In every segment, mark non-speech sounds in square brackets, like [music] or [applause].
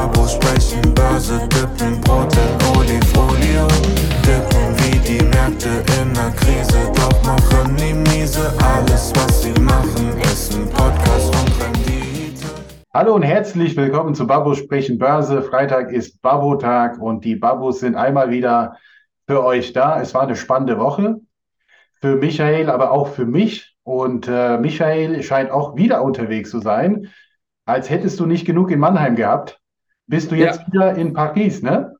Babos sprechen Börse, dippen Brot in Olifolie. Dippen wie die Märkte in der Krise, doch machen die miese. Alles, was sie machen, ist ein Podcast und Rendite. Hallo und herzlich willkommen zu Babos sprechen Börse. Freitag ist Babo-Tag und die Babos sind einmal wieder für euch da. Es war eine spannende Woche für Michael, aber auch für mich. Und äh, Michael scheint auch wieder unterwegs zu sein als hättest du nicht genug in Mannheim gehabt, bist du jetzt Ja, wieder in Paris, ne?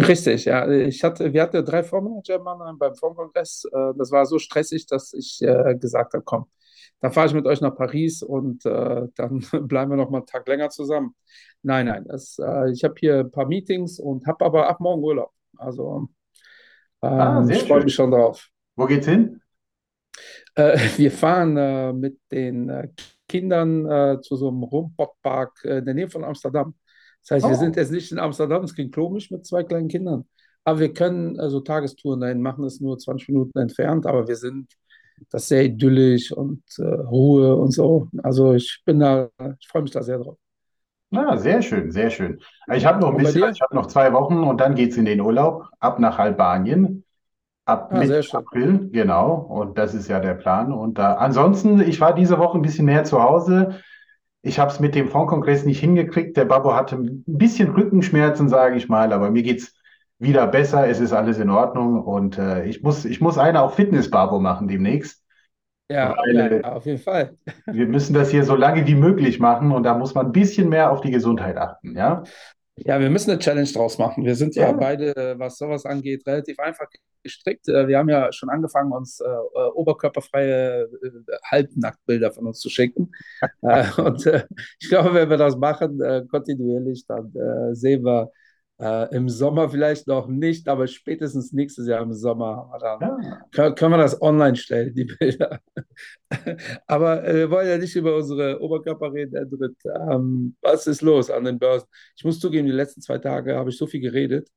richtig, ja. Ich hatte, wir hatten drei Fondsmanager in Mannheim beim Fondskongress. Äh, Das war so stressig, dass ich äh, gesagt habe, komm, dann fahre ich mit euch nach Paris und äh, dann [laughs] bleiben wir noch mal einen Tag länger zusammen. Nein, nein, das, äh, ich habe hier ein paar Meetings und habe aber ab morgen Urlaub. Also Ah, ähm, ich freue mich schon drauf. Wo geht's hin? Äh, [laughs] wir fahren äh, mit den äh, Kindern äh, zu so einem Rumpotpark äh, in der Nähe von Amsterdam. Das heißt, wir sind Oh, jetzt nicht in Amsterdam, es klingt komisch mit zwei kleinen Kindern, aber wir können also Tagestouren dahin machen, das ist nur 20 Minuten entfernt, aber wir sind das ist sehr idyllisch und äh, Ruhe und so. Also ich bin da, ich freue mich da sehr drauf. na, sehr schön, sehr schön. Ich habe noch ein bisschen, ich habe noch zwei Wochen und dann geht's in den Urlaub, ab nach Albanien, ab Ah, Mitte. April, genau. Und das ist ja der Plan. Und da, ansonsten, ich war diese Woche ein bisschen mehr zu Hause. Ich habe es mit dem Fondkongress nicht hingekriegt. Der Babbo hatte ein bisschen Rückenschmerzen, sage ich mal, aber mir geht's wieder besser. Es ist alles in Ordnung und äh, ich muss, ich muss eine auch Fitness-Babbo machen demnächst. Ja, Weil ja, äh, auf jeden Fall. wir müssen das hier so lange wie möglich machen und da muss man ein bisschen mehr auf die Gesundheit achten, ja? Ja, wir müssen eine Challenge draus machen. Wir sind ja Ja, beide, äh, was sowas angeht, relativ einfach gestrickt. Äh, Wir haben ja schon angefangen, uns äh, äh, oberkörperfreie äh, Halbnacktbilder von uns zu schicken. [laughs] Äh, und äh, ich glaube, wenn wir das machen, kontinuierlich, dann sehen wir äh, im Sommer vielleicht noch nicht, aber spätestens nächstes Jahr im Sommer dann, ja, können, können wir das online stellen, die Bilder. [laughs] Aber äh, wir wollen ja nicht über unsere Oberkörper reden, Edrit. Ähm, was ist los an den Börsen? Ich muss zugeben, die letzten zwei Tage habe ich so viel geredet.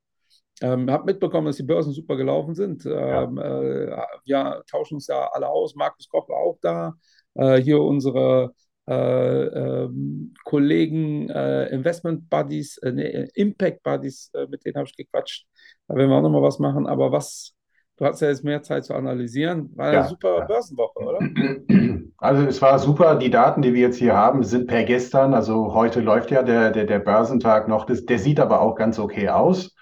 Ähm, habe mitbekommen, dass die Börsen super gelaufen sind. ja, Ähm, äh, wir tauschen uns ja alle aus. Markus Koch war auch da. Äh, hier unsere Kollegen, äh, Investment Buddies, äh, Impact Buddies, äh, mit denen habe ich gequatscht. Da werden wir auch nochmal was machen. Aber was, du hast ja jetzt mehr Zeit zu analysieren. War eine ja, super ja. Börsenwoche, oder? [clears throat] Also es war super. Die Daten, die wir jetzt hier haben, sind per gestern. Also heute läuft ja der, der, der Börsentag noch. Das, der sieht aber auch ganz okay aus.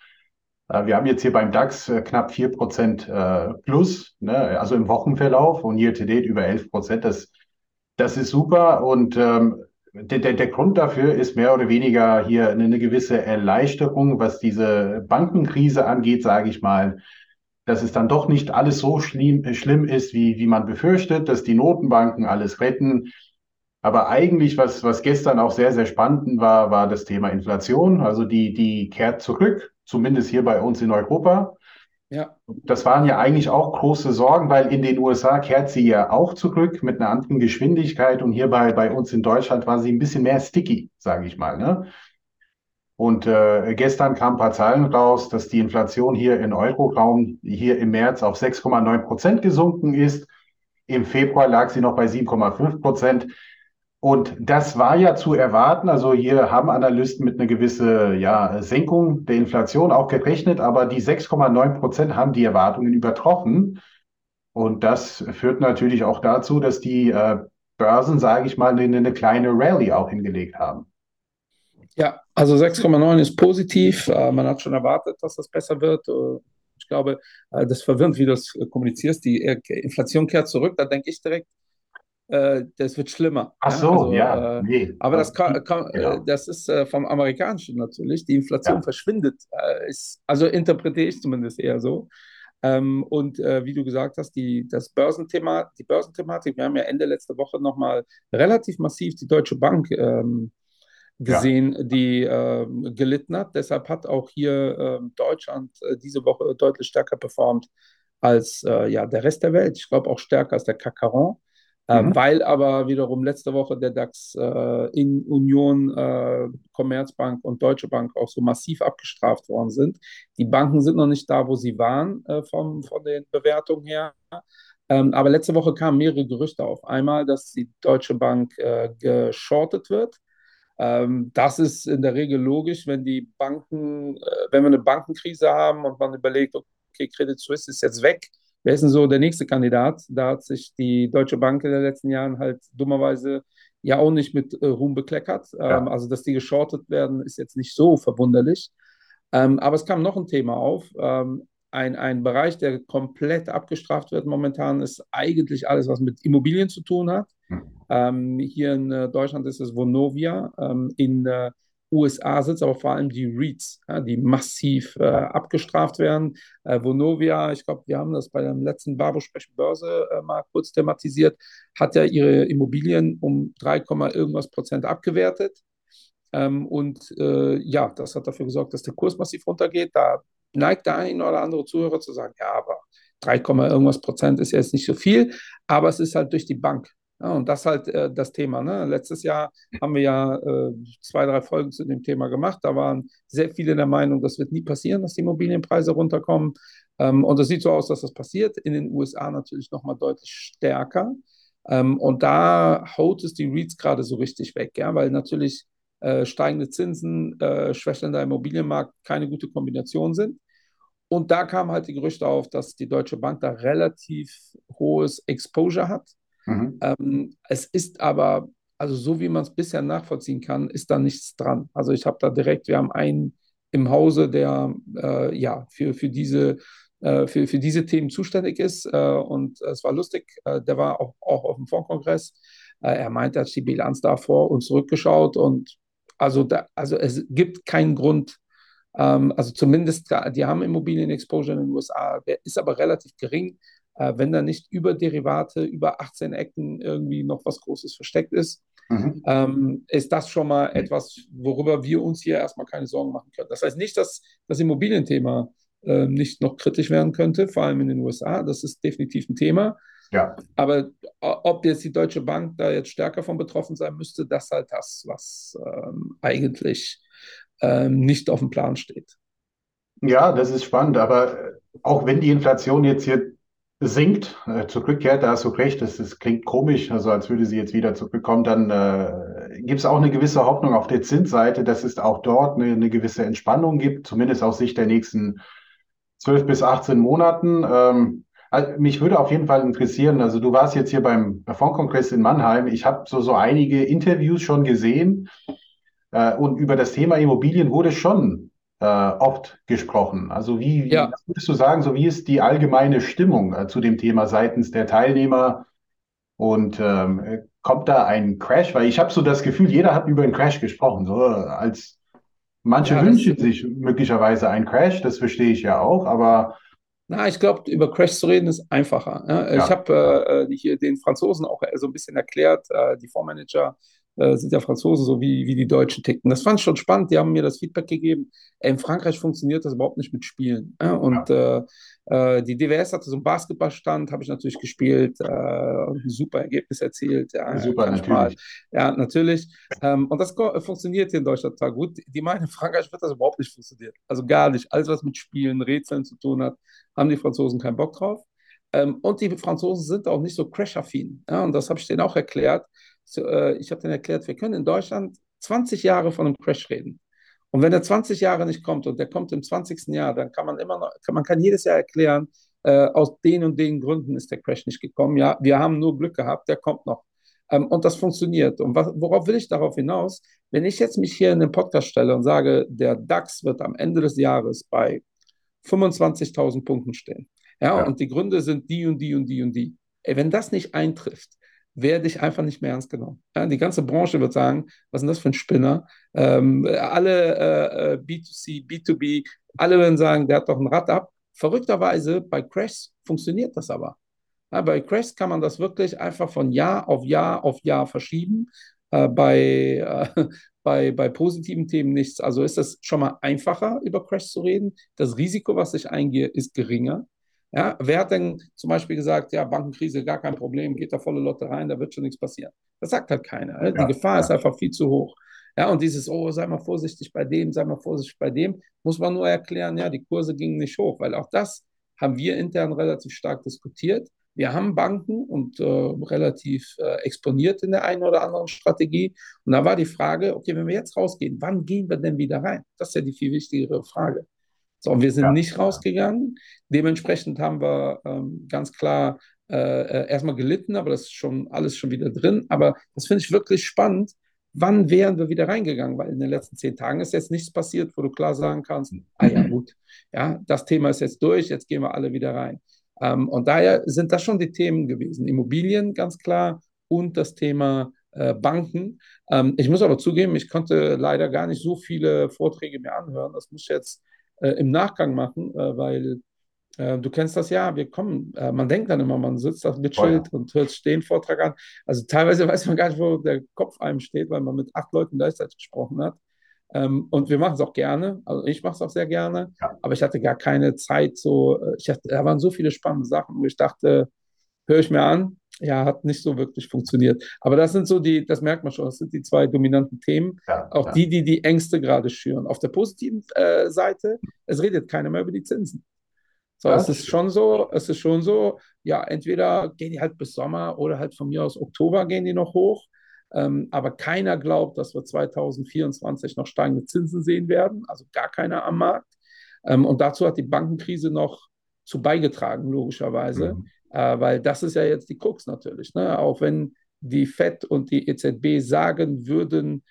Äh, Wir haben jetzt hier beim DAX äh, knapp 4% äh, plus, ne? Also im Wochenverlauf und year to date über 11%. Das, das ist super. Und ähm, der, der, der Grund dafür ist mehr oder weniger hier eine, gewisse Erleichterung, was diese Bankenkrise angeht, sage ich mal dass es dann doch nicht alles so schlimm, schlimm ist, wie, wie man befürchtet, dass die Notenbanken alles retten. Aber eigentlich, was, was gestern auch sehr, sehr spannend war, war das Thema Inflation. Also die, die kehrt zurück, zumindest hier bei uns in Europa. Ja. Das waren ja eigentlich auch große Sorgen, weil in den USA kehrt sie ja auch zurück mit einer anderen Geschwindigkeit und hier bei, bei uns in Deutschland war sie ein bisschen mehr sticky, sage ich mal, ne? Und äh, gestern kamen ein paar Zahlen raus, dass die Inflation hier im Euroraum hier im März auf 6,9 Prozent gesunken ist. Im Februar lag sie noch bei 7,5 Prozent. Und das war ja zu erwarten. Also hier haben Analysten mit einer gewissen ja, Senkung der Inflation auch gerechnet, aber die 6,9 Prozent haben die Erwartungen übertroffen. Und das führt natürlich auch dazu, dass die äh, Börsen, sage ich mal, eine, eine kleine Rallye auch hingelegt haben. Ja, also 6,9 ist positiv. Äh, man hat schon erwartet, dass das besser wird. Äh, ich glaube, äh, das ist verwirrend, wie du das äh, kommunizierst. Die Inflation kehrt zurück. Da denke ich direkt, äh, das wird schlimmer. Ach Ja, so, also, ja, äh, nee, aber das, kann, kann, äh, genau, das ist äh, vom Amerikanischen natürlich. Die Inflation ja. verschwindet. Äh, ist, also interpretiere ich zumindest eher so. Ähm, und äh, wie du gesagt hast, die, das Börsenthema, die Börsenthematik, wir haben ja Ende letzte Woche nochmal relativ massiv die Deutsche Bank ähm, Ja, gesehen, die ähm, gelitten hat. Deshalb hat auch hier ähm, Deutschland äh, diese Woche deutlich stärker performt als äh, ja, der Rest der Welt. Ich glaube auch stärker als der CAC 40. Äh, mhm. weil aber wiederum letzte Woche der DAX äh, in Union, äh, Commerzbank und Deutsche Bank auch so massiv abgestraft worden sind. Die Banken sind noch nicht da, wo sie waren äh, vom, von den Bewertungen her. Ähm, aber letzte Woche kamen mehrere Gerüchte auf. Einmal, dass die Deutsche Bank äh, geschortet wird. Ähm, das ist in der Regel logisch, wenn die Banken, äh, wenn wir eine Bankenkrise haben und man überlegt, okay, Credit Suisse ist jetzt weg, wer ist denn so der nächste Kandidat? Da hat sich die Deutsche Bank in den letzten Jahren halt dummerweise ja auch nicht mit äh, Ruhm bekleckert. Ja. Ähm, also, dass die geschortet werden, ist jetzt nicht so verwunderlich. Ähm, aber es kam noch ein Thema auf. Ähm, ein, ein Bereich, der komplett abgestraft wird momentan, ist eigentlich alles, was mit Immobilien zu tun hat. Hm. Ähm, hier in äh, Deutschland ist es Vonovia. Ähm, in äh, USA es aber vor allem die REITs, ja, die massiv äh, abgestraft werden. Äh, Vonovia, ich glaube, wir haben das bei dem letzten Barbo-Sprechen Börse äh, mal kurz thematisiert, hat ja ihre Immobilien um 3, irgendwas Prozent abgewertet. Ähm, und äh, ja, das hat dafür gesorgt, dass der Kurs massiv runtergeht. Da neigt der ein oder andere Zuhörer zu sagen, ja, aber 3, irgendwas Prozent ist jetzt nicht so viel, aber es ist halt durch die Bank. Ja, und das halt äh, das Thema. Ne? Letztes Jahr haben wir ja äh, zwei, drei Folgen zu dem Thema gemacht. Da waren sehr viele der Meinung, das wird nie passieren, dass die Immobilienpreise runterkommen. Ähm, und es sieht so aus, dass das passiert. In den USA natürlich nochmal deutlich stärker. Ähm, und da haut es die REITs gerade so richtig weg, ja? weil natürlich äh, steigende Zinsen, äh, schwächelnder Immobilienmarkt keine gute Kombination sind. Und da kamen halt die Gerüchte auf, dass die Deutsche Bank da relativ hohes Exposure hat Mhm. Ähm, es ist aber, also so wie man es bisher nachvollziehen kann, ist da nichts dran. Also ich habe da direkt, wir haben einen im Hause, der äh, ja für, für diese äh, für, für diese Themen zuständig ist. Äh, und es war lustig, äh, der war auch, auch auf dem Fondskongress. er meinte, er hat die Bilanz da vor und zurückgeschaut und also, da, also es gibt keinen Grund, ähm, also zumindest, die haben Immobilien-Exposure in den USA, der ist aber relativ gering äh, wenn da nicht über Derivate, über 18 Ecken irgendwie noch was Großes versteckt ist, mhm. ähm, ist das schon mal etwas, worüber wir uns hier erstmal keine Sorgen machen können. Das heißt nicht, dass das Immobilienthema äh, nicht noch kritisch werden könnte, vor allem in den USA. Das ist definitiv ein Thema. Ja. Aber ob jetzt die Deutsche Bank da jetzt stärker von betroffen sein müsste, das ist halt das, was ähm, eigentlich ähm, nicht auf dem Plan steht. Ja, das ist spannend. Aber auch wenn die Inflation jetzt hier sinkt, äh, zurückkehrt, da hast du recht, das, das klingt komisch, also als würde sie jetzt wieder zurückkommen, dann äh, gibt es auch eine gewisse Hoffnung auf der Zinsseite, dass es auch dort eine, eine gewisse Entspannung gibt, zumindest aus Sicht der nächsten 12 bis 18 Monaten. Ähm, also mich würde auf jeden Fall interessieren, also du warst jetzt hier beim Fondkongress in Mannheim, ich habe so, so einige Interviews schon gesehen äh, und über das Thema Immobilien wurde schon äh, oft gesprochen. Also wie, wie ja. würdest du sagen, so wie ist die allgemeine Stimmung äh, zu dem Thema seitens der Teilnehmer? Und ähm, kommt da ein Crash? Weil ich habe so das Gefühl, jeder hat über einen Crash gesprochen. So als manche ja, wünschen sich möglicherweise einen Crash, das verstehe ich ja auch, aber na, ich glaube, über Crash zu reden ist einfacher. Ja? Ja. Ich habe äh, hier den Franzosen auch so ein bisschen erklärt, äh, die Fondsmanager äh, sind ja Franzosen, so wie, wie die Deutschen ticken. Das fand ich schon spannend. Die haben mir das Feedback gegeben. in Frankreich funktioniert das überhaupt nicht mit Spielen. Ja? Und ja. Äh, äh die DWS hatte so einen Basketballstand, habe ich natürlich gespielt äh, und ein super Ergebnis erzielt. Ja, super, natürlich. Mal. Ja, natürlich. Ähm, und das funktioniert hier in Deutschland total gut. Die meinen, in Frankreich wird das überhaupt nicht funktionieren. Also gar nicht. Alles, was mit Spielen, Rätseln zu tun hat, haben die Franzosen keinen Bock drauf. Ähm, und die Franzosen sind auch nicht so crash-affin. Ja, und das habe ich denen auch erklärt so, äh, ich habe denen erklärt, wir können in Deutschland 20 Jahre von einem Crash reden. Und wenn der 20 Jahre nicht kommt und der kommt im 20. Jahr, dann kann man immer noch, kann, man kann jedes Jahr erklären, äh, aus den und den Gründen ist der Crash nicht gekommen. Ja, wir haben nur Glück gehabt, der kommt noch. Ähm, und das funktioniert. Und was, worauf will ich darauf hinaus? Wenn ich jetzt mich hier in den Podcast stelle und sage, der DAX wird am Ende des Jahres bei 25.000 Punkten stehen. Ja, ja, und die Gründe sind die und die und die und die. Ey, wenn das nicht eintrifft, werde ich einfach nicht mehr ernst genommen. Ja, die ganze Branche wird sagen, was ist denn das für ein Spinner? Ähm, alle äh, B2C, äh, B2B, alle werden sagen, der hat doch ein Rad ab. Verrückterweise bei Crash funktioniert das aber. Ja, bei Crash kann man das wirklich einfach von Jahr auf Jahr auf Jahr verschieben. Äh, bei, äh, [laughs] bei, bei positiven Themen nichts. Also ist es schon mal einfacher, über Crash zu reden. Das Risiko, was ich eingehe, ist geringer. Ja, wer hat denn zum Beispiel gesagt, ja, Bankenkrise, gar kein Problem, geht da volle Lotte rein, da wird schon nichts passieren? Das sagt halt keiner. Ja, Die Gefahr ja. ist einfach viel zu hoch. Ja, und dieses, oh, sei mal vorsichtig bei dem, sei mal vorsichtig bei dem, muss man nur erklären, ja, die Kurse gingen nicht hoch, weil auch das haben wir intern relativ stark diskutiert. wir haben Banken und äh, relativ äh, exponiert in der einen oder anderen Strategie. Und da war die Frage, okay, wenn wir jetzt rausgehen, wann gehen wir denn wieder rein? Das ist ja die viel wichtigere Frage. So, und wir sind ja. nicht rausgegangen. Dementsprechend haben wir ähm, ganz klar äh, äh, erstmal gelitten, aber das ist schon alles schon wieder drin. Aber das finde ich wirklich spannend. Wann wären wir wieder reingegangen? Weil in den letzten zehn Tagen ist jetzt nichts passiert, wo du klar sagen kannst, ah ja, gut, ja, das Thema ist jetzt durch, jetzt gehen wir alle wieder rein. Ähm, und daher sind das schon die Themen gewesen. Immobilien ganz klar und das Thema äh, Banken. Ähm, ich muss aber zugeben, ich konnte leider gar nicht so viele Vorträge mehr anhören. Das muss ich jetzt äh, im Nachgang machen, äh, weil äh, du kennst das ja, wir kommen, äh, man denkt dann immer, man sitzt da mit Schild oh ja. und hört den Vortrag an. Also teilweise [laughs] weiß man gar nicht, wo der Kopf einem steht, weil man mit acht Leuten gleichzeitig gesprochen hat. Ähm, und wir machen es auch gerne, also ich mache es auch sehr gerne, ja. aber ich hatte gar keine Zeit so, äh, ich hatte, da waren so viele spannende Sachen, wo ich dachte, höre ich mir an, ja, hat nicht so wirklich funktioniert. Aber das sind so die, das merkt man schon, das sind die zwei dominanten Themen, ja, auch ja. die, die die Ängste gerade schüren. Auf der positiven äh, Seite, es redet keiner mehr über die Zinsen. So, es ist schon so, es ist schon so, ja, entweder gehen die halt bis Sommer oder halt von mir aus Oktober gehen die noch hoch. Ähm, aber keiner glaubt, dass wir 2024 noch steigende Zinsen sehen werden, also gar keiner am Markt. Ähm, und dazu hat die Bankenkrise noch zu beigetragen, logischerweise, mhm. Äh, weil das ist ja jetzt die Krux natürlich. Ne? Auch wenn die FED und die EZB sagen würden,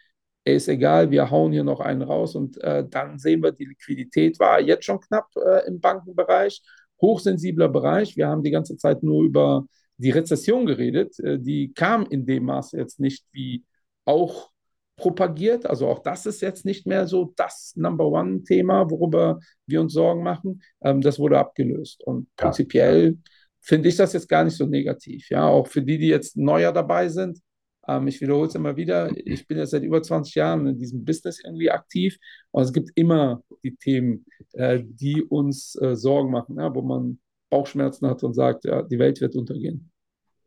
ist egal, wir hauen hier noch einen raus und äh, dann sehen wir, die Liquidität war jetzt schon knapp äh, im Bankenbereich, hochsensibler Bereich. Wir haben die ganze Zeit nur über die Rezession geredet, äh, die kam in dem Maße jetzt nicht wie auch propagiert. Also auch das ist jetzt nicht mehr so das Number One-Thema, worüber wir uns Sorgen machen. Ähm, das wurde abgelöst. Und ja. prinzipiell finde ich das jetzt gar nicht so negativ. Ja, auch für die, die jetzt neuer dabei sind. Ähm, ich wiederhole es immer wieder. Ich bin jetzt seit über 20 Jahren in diesem Business irgendwie aktiv. Und es gibt immer die Themen, äh, die uns äh, Sorgen machen, ja, wo man Bauchschmerzen hat und sagt, ja, die Welt wird untergehen.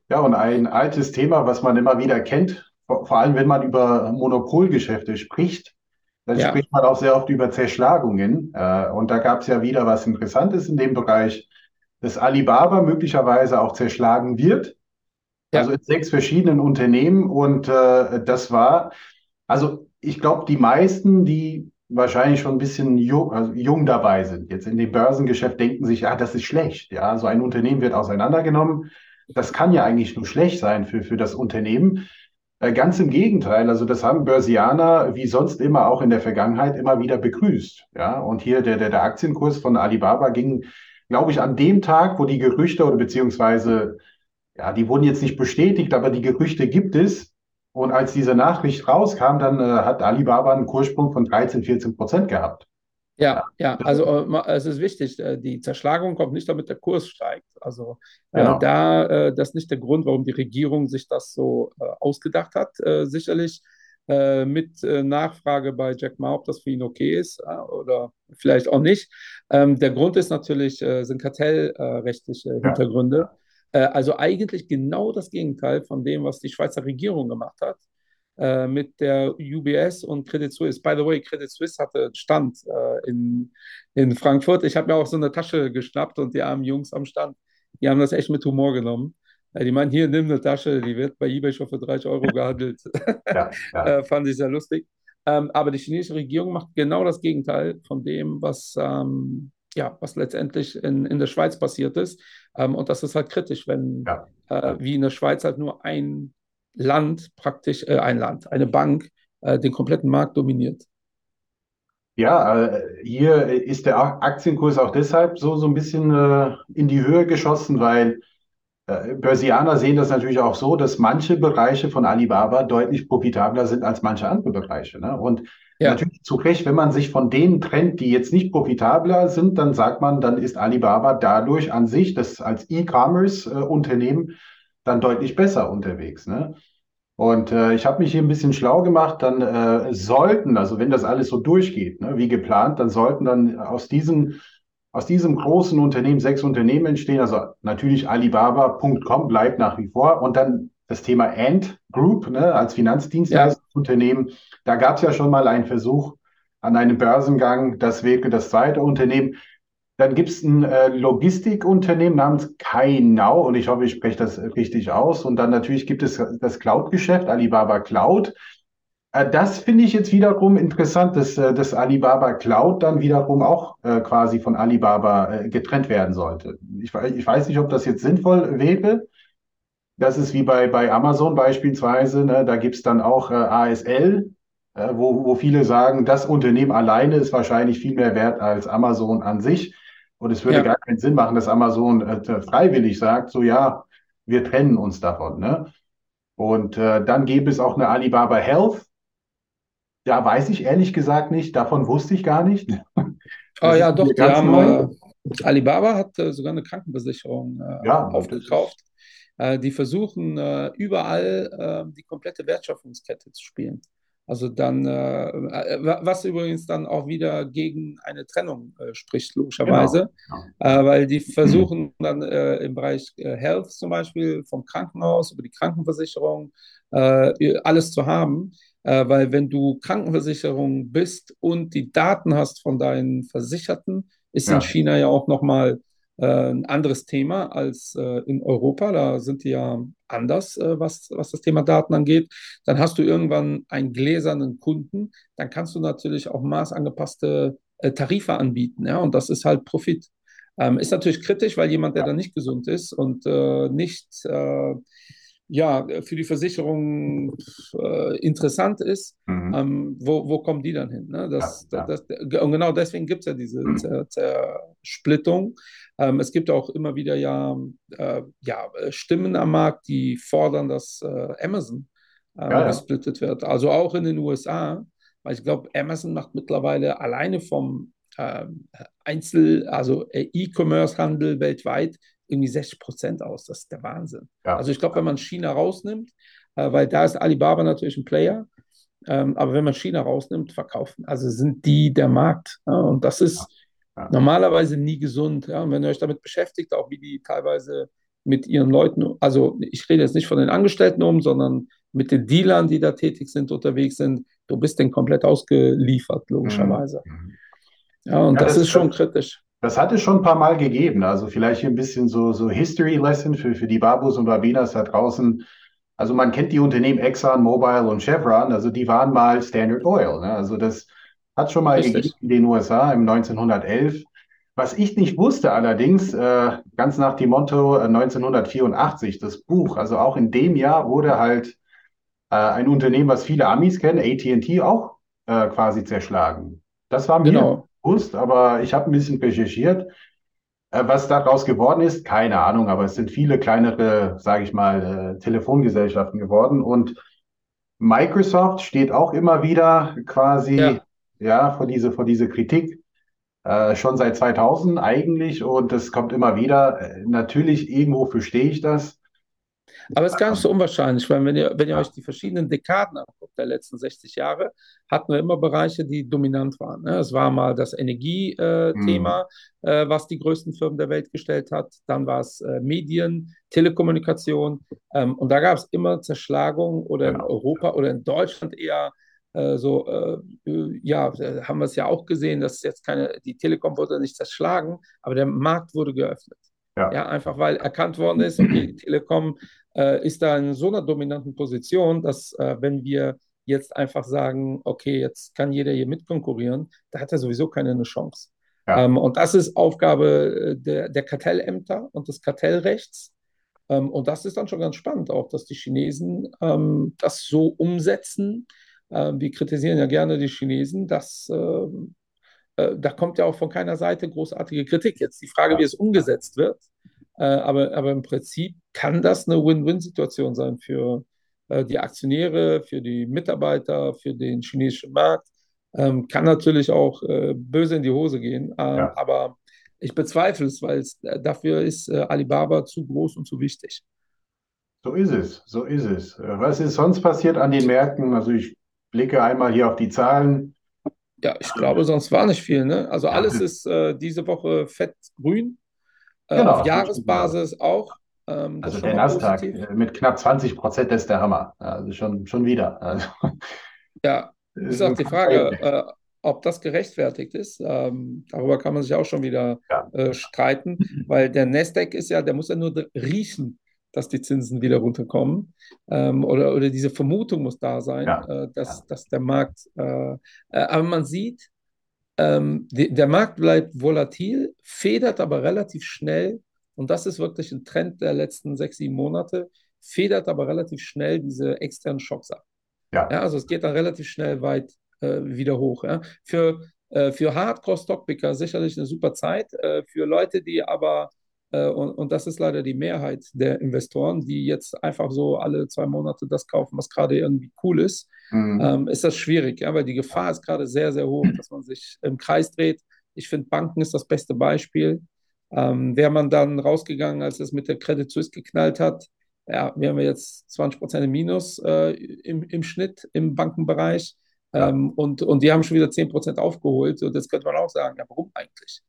Ja, und ein altes Thema, was man immer wieder kennt, vor, allem wenn man über Monopolgeschäfte spricht, dann ja. spricht man auch sehr oft über Zerschlagungen. Äh, und da gab es ja wieder was Interessantes in dem Bereich, dass Alibaba möglicherweise auch zerschlagen wird. Ja. Also in sechs verschiedenen Unternehmen. Und äh, das war, also ich glaube, die meisten, die wahrscheinlich schon ein bisschen jung, also jung dabei sind. Jetzt in dem Börsengeschäft denken sich, ah, das ist schlecht. Ja, so ein Unternehmen wird auseinandergenommen. Das kann ja eigentlich nur schlecht sein für, für das Unternehmen. Äh, ganz im Gegenteil. Also das haben Börsianer wie sonst immer auch in der Vergangenheit immer wieder begrüßt. Ja, und hier der, der, der Aktienkurs von Alibaba ging, glaube ich, an dem Tag, wo die Gerüchte oder beziehungsweise, ja, die wurden jetzt nicht bestätigt, aber die Gerüchte gibt es, und als diese Nachricht rauskam, dann äh, hat Alibaba einen Kurssprung von 13, 14 Prozent gehabt. Ja, ja, also äh, es ist wichtig, äh, die Zerschlagung kommt nicht, damit der Kurs steigt. Also äh, genau. da, äh, das ist nicht der Grund, warum die Regierung sich das so ausgedacht hat. sicherlich mit Nachfrage bei Jack Ma, ob das für ihn okay ist oder vielleicht auch nicht. Ähm, der Grund ist natürlich, sind kartellrechtliche Hintergründe. Ja. Äh, also eigentlich genau das Gegenteil von dem, was die Schweizer Regierung gemacht hat äh, mit der UBS und Credit Suisse. By the way, Credit Suisse hatte Stand äh, in, in Frankfurt. Ich habe mir auch so eine Tasche geschnappt und die armen Jungs am Stand, die haben das echt mit Humor genommen. Die meinen, hier, nimm eine Tasche, die wird bei eBay schon für 30 Euro gehandelt. [laughs] Ja, ja. Fand ich sehr lustig. Ähm, aber die chinesische Regierung macht genau das Gegenteil von dem, was, ähm, ja, was letztendlich in, in der Schweiz passiert ist. Ähm, und das ist halt kritisch, wenn ja. äh, wie in der Schweiz halt nur ein Land praktisch, äh, ein Land, eine Bank äh, den kompletten Markt dominiert. Ja, äh, hier ist der Aktienkurs auch deshalb so, so ein bisschen äh, in die Höhe geschossen, weil äh, Börsianer sehen das natürlich auch so, dass manche Bereiche von Alibaba deutlich profitabler sind als manche andere Bereiche. Ne? Und ja. Natürlich zu Recht, wenn man sich von denen trennt, die jetzt nicht profitabler sind, dann sagt man, dann ist Alibaba dadurch an sich, das als E-Commerce-Unternehmen, dann deutlich besser unterwegs. Ne? Und äh, ich habe mich hier ein bisschen schlau gemacht, dann äh, sollten, also wenn das alles so durchgeht, ne, wie geplant, dann sollten dann aus diesem, aus diesem großen Unternehmen sechs Unternehmen entstehen. Also natürlich Alibaba.com bleibt nach wie vor und dann das Thema Ant Group ne, als Finanzdienstleistungsunternehmen. Ja. Da gab es ja schon mal einen Versuch an einem Börsengang. Das wäre das zweite Unternehmen. Dann gibt es ein äh, Logistikunternehmen namens Kainau und ich hoffe, ich spreche das richtig aus. Und dann natürlich gibt es das Cloud-Geschäft, Alibaba Cloud. Äh, das finde ich jetzt wiederum interessant, dass äh, das Alibaba Cloud dann wiederum auch äh, quasi von Alibaba äh, getrennt werden sollte. Ich, ich weiß nicht, ob das jetzt sinnvoll wäre. Das ist wie bei, bei Amazon beispielsweise. Ne? Da gibt es dann auch äh, ASL, äh, wo, wo viele sagen, das Unternehmen alleine ist wahrscheinlich viel mehr wert als Amazon an sich. Und es würde Ja. gar keinen Sinn machen, dass Amazon äh, freiwillig sagt, so ja, wir trennen uns davon. Ne? Und äh, dann gäbe es auch eine Alibaba Health. Da weiß ich ehrlich gesagt nicht, davon wusste ich gar nicht. [laughs] Ah Das ja, doch, die haben, äh, Alibaba hat äh, sogar eine Krankenversicherung äh, Ja, aufgekauft. Äh, die versuchen äh, überall äh, die komplette Wertschöpfungskette zu spielen. Also dann, äh, äh, wa- was übrigens dann auch wieder gegen eine Trennung äh, spricht, genau. logischerweise, genau. äh, weil die versuchen dann äh, im Bereich äh, Health zum Beispiel vom Krankenhaus über die Krankenversicherung alles zu haben. Weil wenn du Krankenversicherung bist und die Daten hast von deinen Versicherten, ist in Ja, China ja auch nochmal ein anderes Thema als äh, in Europa. Da sind die ja anders, äh, was, was das Thema Daten angeht. Dann hast du irgendwann einen gläsernen Kunden, dann kannst du natürlich auch maßangepasste äh, Tarife anbieten, ja, und das ist halt Profit. Ähm, ist natürlich kritisch, weil jemand, der ja. dann nicht gesund ist und äh, nicht äh, ja, für die Versicherung äh, interessant ist, Mhm. ähm, wo, wo kommen die dann hin? Ne? Das, ja. das, das, und genau deswegen gibt es ja diese Zer, Zersplittung. Ähm, es gibt auch immer wieder ja, äh, ja Stimmen am Markt, die fordern, dass äh, Amazon Ja, ähm, ja. gesplittet wird. Also auch in den USA, weil ich glaube, Amazon macht mittlerweile alleine vom ähm, Einzel-, also äh, E-Commerce-Handel weltweit irgendwie 60 Prozent aus. Das ist der Wahnsinn. Ja, Also ich glaube, wenn man China rausnimmt, äh, weil da ist Alibaba natürlich ein Player, ähm, aber wenn man China rausnimmt, verkaufen. Also sind die der Markt. Ja, und das ist ja. normalerweise nie gesund. Und wenn ihr euch damit beschäftigt, auch wie die teilweise mit ihren Leuten, also ich rede jetzt nicht von den Angestellten um, sondern mit den Dealern, die da tätig sind, unterwegs sind, du bist denen komplett ausgeliefert, Mhm. logischerweise. Mhm. Ja, und das das, ist schon das, kritisch. Das hat es schon ein paar Mal gegeben. Also vielleicht hier ein bisschen so, so History Lesson für, für die Babus und Babinas da draußen. Also man kennt die Unternehmen Exxon, Mobil und Chevron. Also die waren mal Standard Oil. Ne? Also das hat schon mal gegeben Richtig. in den USA im 1911. Was ich nicht wusste allerdings, äh, ganz nach dem Motto äh, 1984, das Buch, also auch in dem Jahr wurde halt äh, ein Unternehmen, was viele Amis kennen, AT&T, auch äh, quasi zerschlagen. Das war mir Genau. Bewusst, aber ich habe ein bisschen recherchiert. Äh, was daraus geworden ist, keine Ahnung, aber es sind viele kleinere, sage ich mal, äh, Telefongesellschaften geworden. Und Microsoft steht auch immer wieder quasi Ja. ja, vor diese, vor diese Kritik. Äh, schon seit 2000 eigentlich und das kommt immer wieder. Äh, natürlich, irgendwo verstehe ich das. Aber es ist gar nicht so unwahrscheinlich, weil wenn ihr, wenn ihr euch die verschiedenen Dekaden anguckt, der letzten 60 Jahre, hatten wir immer Bereiche, die dominant waren. Ne? Es war mal das Energiethema, äh, was die größten Firmen der Welt gestellt hat. Dann war es äh, Medien, Telekommunikation. Ähm, und da gab es immer Zerschlagungen oder in genau. Europa oder in Deutschland eher äh, so, äh, äh, ja, äh, haben wir es ja auch gesehen, dass jetzt keine, die Telekom wurde nicht zerschlagen, aber der Markt wurde geöffnet. Ja. Ja, einfach weil erkannt worden ist, okay, die Telekom äh, ist da in so einer dominanten Position, dass äh, wenn wir jetzt einfach sagen, okay, jetzt kann jeder hier mitkonkurrieren, da hat er sowieso keine eine Chance. Ja. Ähm, und das ist Aufgabe äh, der, der Kartellämter und des Kartellrechts. Ähm, und das ist dann schon ganz spannend, auch dass die Chinesen ähm, das so umsetzen. Ähm, wir kritisieren ja gerne die Chinesen, dass ähm, äh, da kommt ja auch von keiner Seite großartige Kritik. Jetzt die Frage, wie es umgesetzt wird. Äh, aber, aber im Prinzip kann das eine Win-Win-Situation sein für äh, die Aktionäre, für die Mitarbeiter, für den chinesischen Markt. Ähm, kann natürlich auch äh, böse in die Hose gehen. Ja. aber ich bezweifle es, weil es, äh, dafür ist äh, Alibaba zu groß und zu wichtig. So ist es, so ist es. Äh, Was ist sonst passiert an den Märkten? Also ich blicke einmal hier auf die Zahlen. Ja, ich glaube, sonst war nicht viel. Ne? Also alles ist äh, diese Woche fettgrün. Äh, genau, auf. Jahresbasis auch. Ähm, Also der Nasdaq äh, mit knapp 20 Prozent ist der Hammer. Also schon, schon wieder. Also, Ja, ist [laughs] ist auch die Frage, äh, ob das gerechtfertigt ist, ähm, darüber kann man sich auch schon wieder Ja. äh, streiten, weil der Nasdaq ist ja, der muss ja nur riechen, dass die Zinsen wieder runterkommen. Ähm, oder, oder diese Vermutung muss da sein, Ja. äh, dass, dass der Markt, äh, äh, aber man sieht, ähm, die, der Markt bleibt volatil, federt aber relativ schnell, und das ist wirklich ein Trend der letzten sechs, sieben Monate, federt aber relativ schnell diese externen Schocks ab. Ja. Ja, also es geht dann relativ schnell weit äh, wieder hoch. Ja. Für, äh, für Hardcore-Stockpicker sicherlich eine super Zeit. Äh, für Leute, die aber, und, und das ist leider die Mehrheit der Investoren, die jetzt einfach so alle zwei Monate das kaufen, was gerade irgendwie cool ist, Mhm. ähm, ist das schwierig, ja, weil die Gefahr ist gerade sehr, sehr hoch, dass man sich im Kreis dreht. Ich finde, Banken ist das beste Beispiel. Ähm, Wäre man dann rausgegangen, als es mit der Credit Suisse geknallt hat, ja, wir haben jetzt 20 Prozent im Minus äh, im, im Schnitt im Bankenbereich. Ähm, und, und die haben schon wieder 10 Prozent aufgeholt. Und jetzt könnte man auch sagen, ja, warum eigentlich?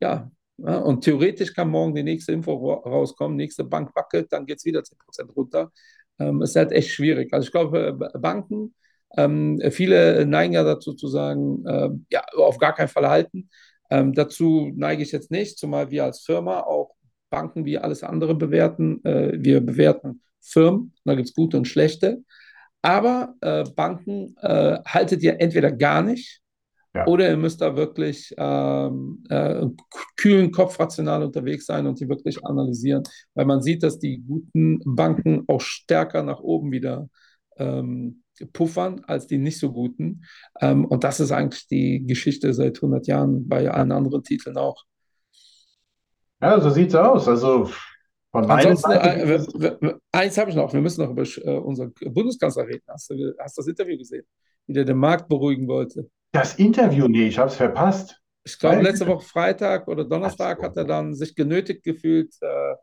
Ja, ja, und theoretisch kann morgen die nächste Info ra- rauskommen, nächste Bank wackelt, dann geht es wieder 10 Prozent runter. Ähm, ist halt echt schwierig. Also ich glaube, B- Banken, ähm, viele neigen ja dazu zu sagen, ähm, ja, auf gar keinen Fall halten. Ähm, dazu neige ich jetzt nicht, zumal wir als Firma auch Banken wie alles andere bewerten. Äh, wir bewerten Firmen, da gibt es gute und schlechte. Aber äh, Banken äh, haltet ihr entweder gar nicht Ja. oder ihr müsst da wirklich ähm, äh, kühlen Kopf rational unterwegs sein und die wirklich analysieren, weil man sieht, dass die guten Banken auch stärker nach oben wieder ähm, puffern als die nicht so guten. Ähm, und das ist eigentlich die Geschichte seit 100 Jahren bei allen anderen Titeln auch. Ja, so sieht's aus. Also von Ansonsten, äh, es- eins habe ich noch, wir müssen noch über äh, unseren Bundeskanzler reden. Hast du hast das Interview gesehen, wie der den Markt beruhigen wollte? Das Interview, nee, ich habe es verpasst. Ich glaube, letzte Woche Freitag oder Donnerstag so. hat er dann sich genötigt gefühlt, äh,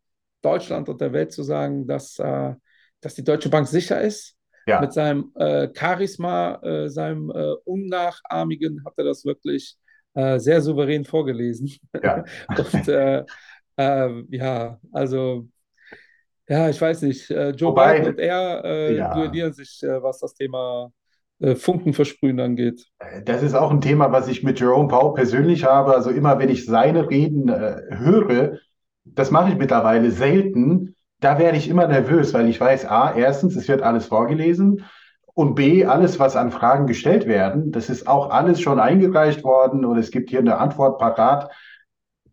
Deutschland und der Welt zu sagen, dass, äh, dass die Deutsche Bank sicher ist. Ja. Mit seinem äh, Charisma, äh, seinem äh, Unnachahmigen hat er das wirklich äh, sehr souverän vorgelesen. Ja. [laughs] Und äh, äh, ja, also ja, ich weiß nicht. Joe Wobei- Biden und er äh, Ja. duellieren sich, äh, was das Thema Funken versprühen angeht. Das ist auch ein Thema, was ich mit Jerome Powell persönlich habe. Also immer, wenn ich seine Reden äh, höre, das mache ich mittlerweile selten, da werde ich immer nervös, weil ich weiß, A, erstens, es wird alles vorgelesen und B, alles, was an Fragen gestellt werden, das ist auch alles schon eingereicht worden und es gibt hier eine Antwort parat.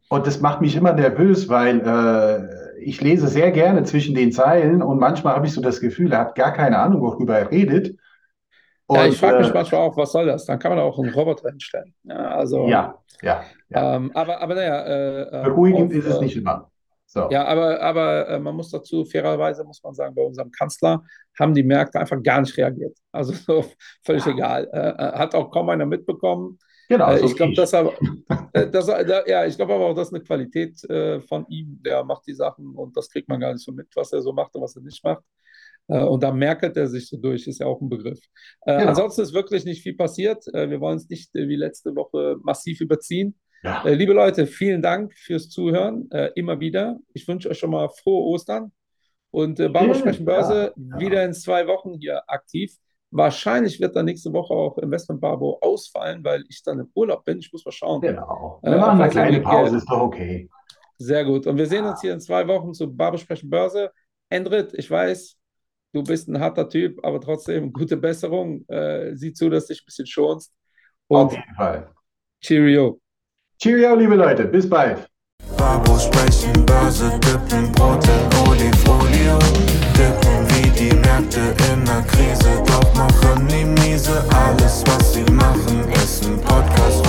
Und das macht mich immer nervös, weil äh, ich lese sehr gerne zwischen den Zeilen und manchmal habe ich so das Gefühl, er hat gar keine Ahnung, worüber er redet. Ja, Und, ich frage mich äh, manchmal auch, was soll das? Dann kann man auch einen Roboter hinstellen. Ja, also, Ja, ja, ja. Ähm, aber, aber naja, äh, äh, Beruhigend auf, ist es äh, nicht immer. So. Ja, aber, aber äh, man muss dazu, fairerweise muss man sagen, bei unserem Kanzler haben die Märkte einfach gar nicht reagiert. Also [laughs] so, völlig egal. Äh, äh, hat auch kaum einer mitbekommen. Genau, Äh, so ich glaube, das aber, [laughs] äh, das, da, ja, ich glaube aber auch, das ist eine Qualität äh, von ihm. Der macht die Sachen und das kriegt man gar nicht so mit, was er so macht und was er nicht macht. Äh, und da merkelt er sich so durch, ist ja auch ein Begriff. Äh, Genau. Ansonsten ist wirklich nicht viel passiert. Äh, wir wollen es nicht äh, wie letzte Woche massiv überziehen. Ja. Äh, liebe Leute, vielen Dank fürs Zuhören. Äh, immer wieder. Ich wünsche euch schon mal frohe Ostern. Und äh, Ja, sprechen Börse ja. wieder in zwei Wochen hier aktiv. Wahrscheinlich wird dann nächste Woche auch Investment Barbo ausfallen, weil ich dann im Urlaub bin. Ich muss mal schauen. Genau. Wir machen eine kleine Pause, ist doch okay. Sehr gut. Und wir sehen uns hier in zwei Wochen zu Barber sprechen Börse. Endrit, ich weiß, du bist ein harter Typ, aber trotzdem gute Besserung. Äh, sieh zu, dass du dich ein bisschen schonst. Auf Und jeden Fall. Cheerio. Cheerio, liebe Leute. Bis bald. Babo sprechen, Börse dippen, Brot in Olifolio Dippen wie die Märkte in der Krise Doch machen nie miese Alles was sie machen ist ein Podcast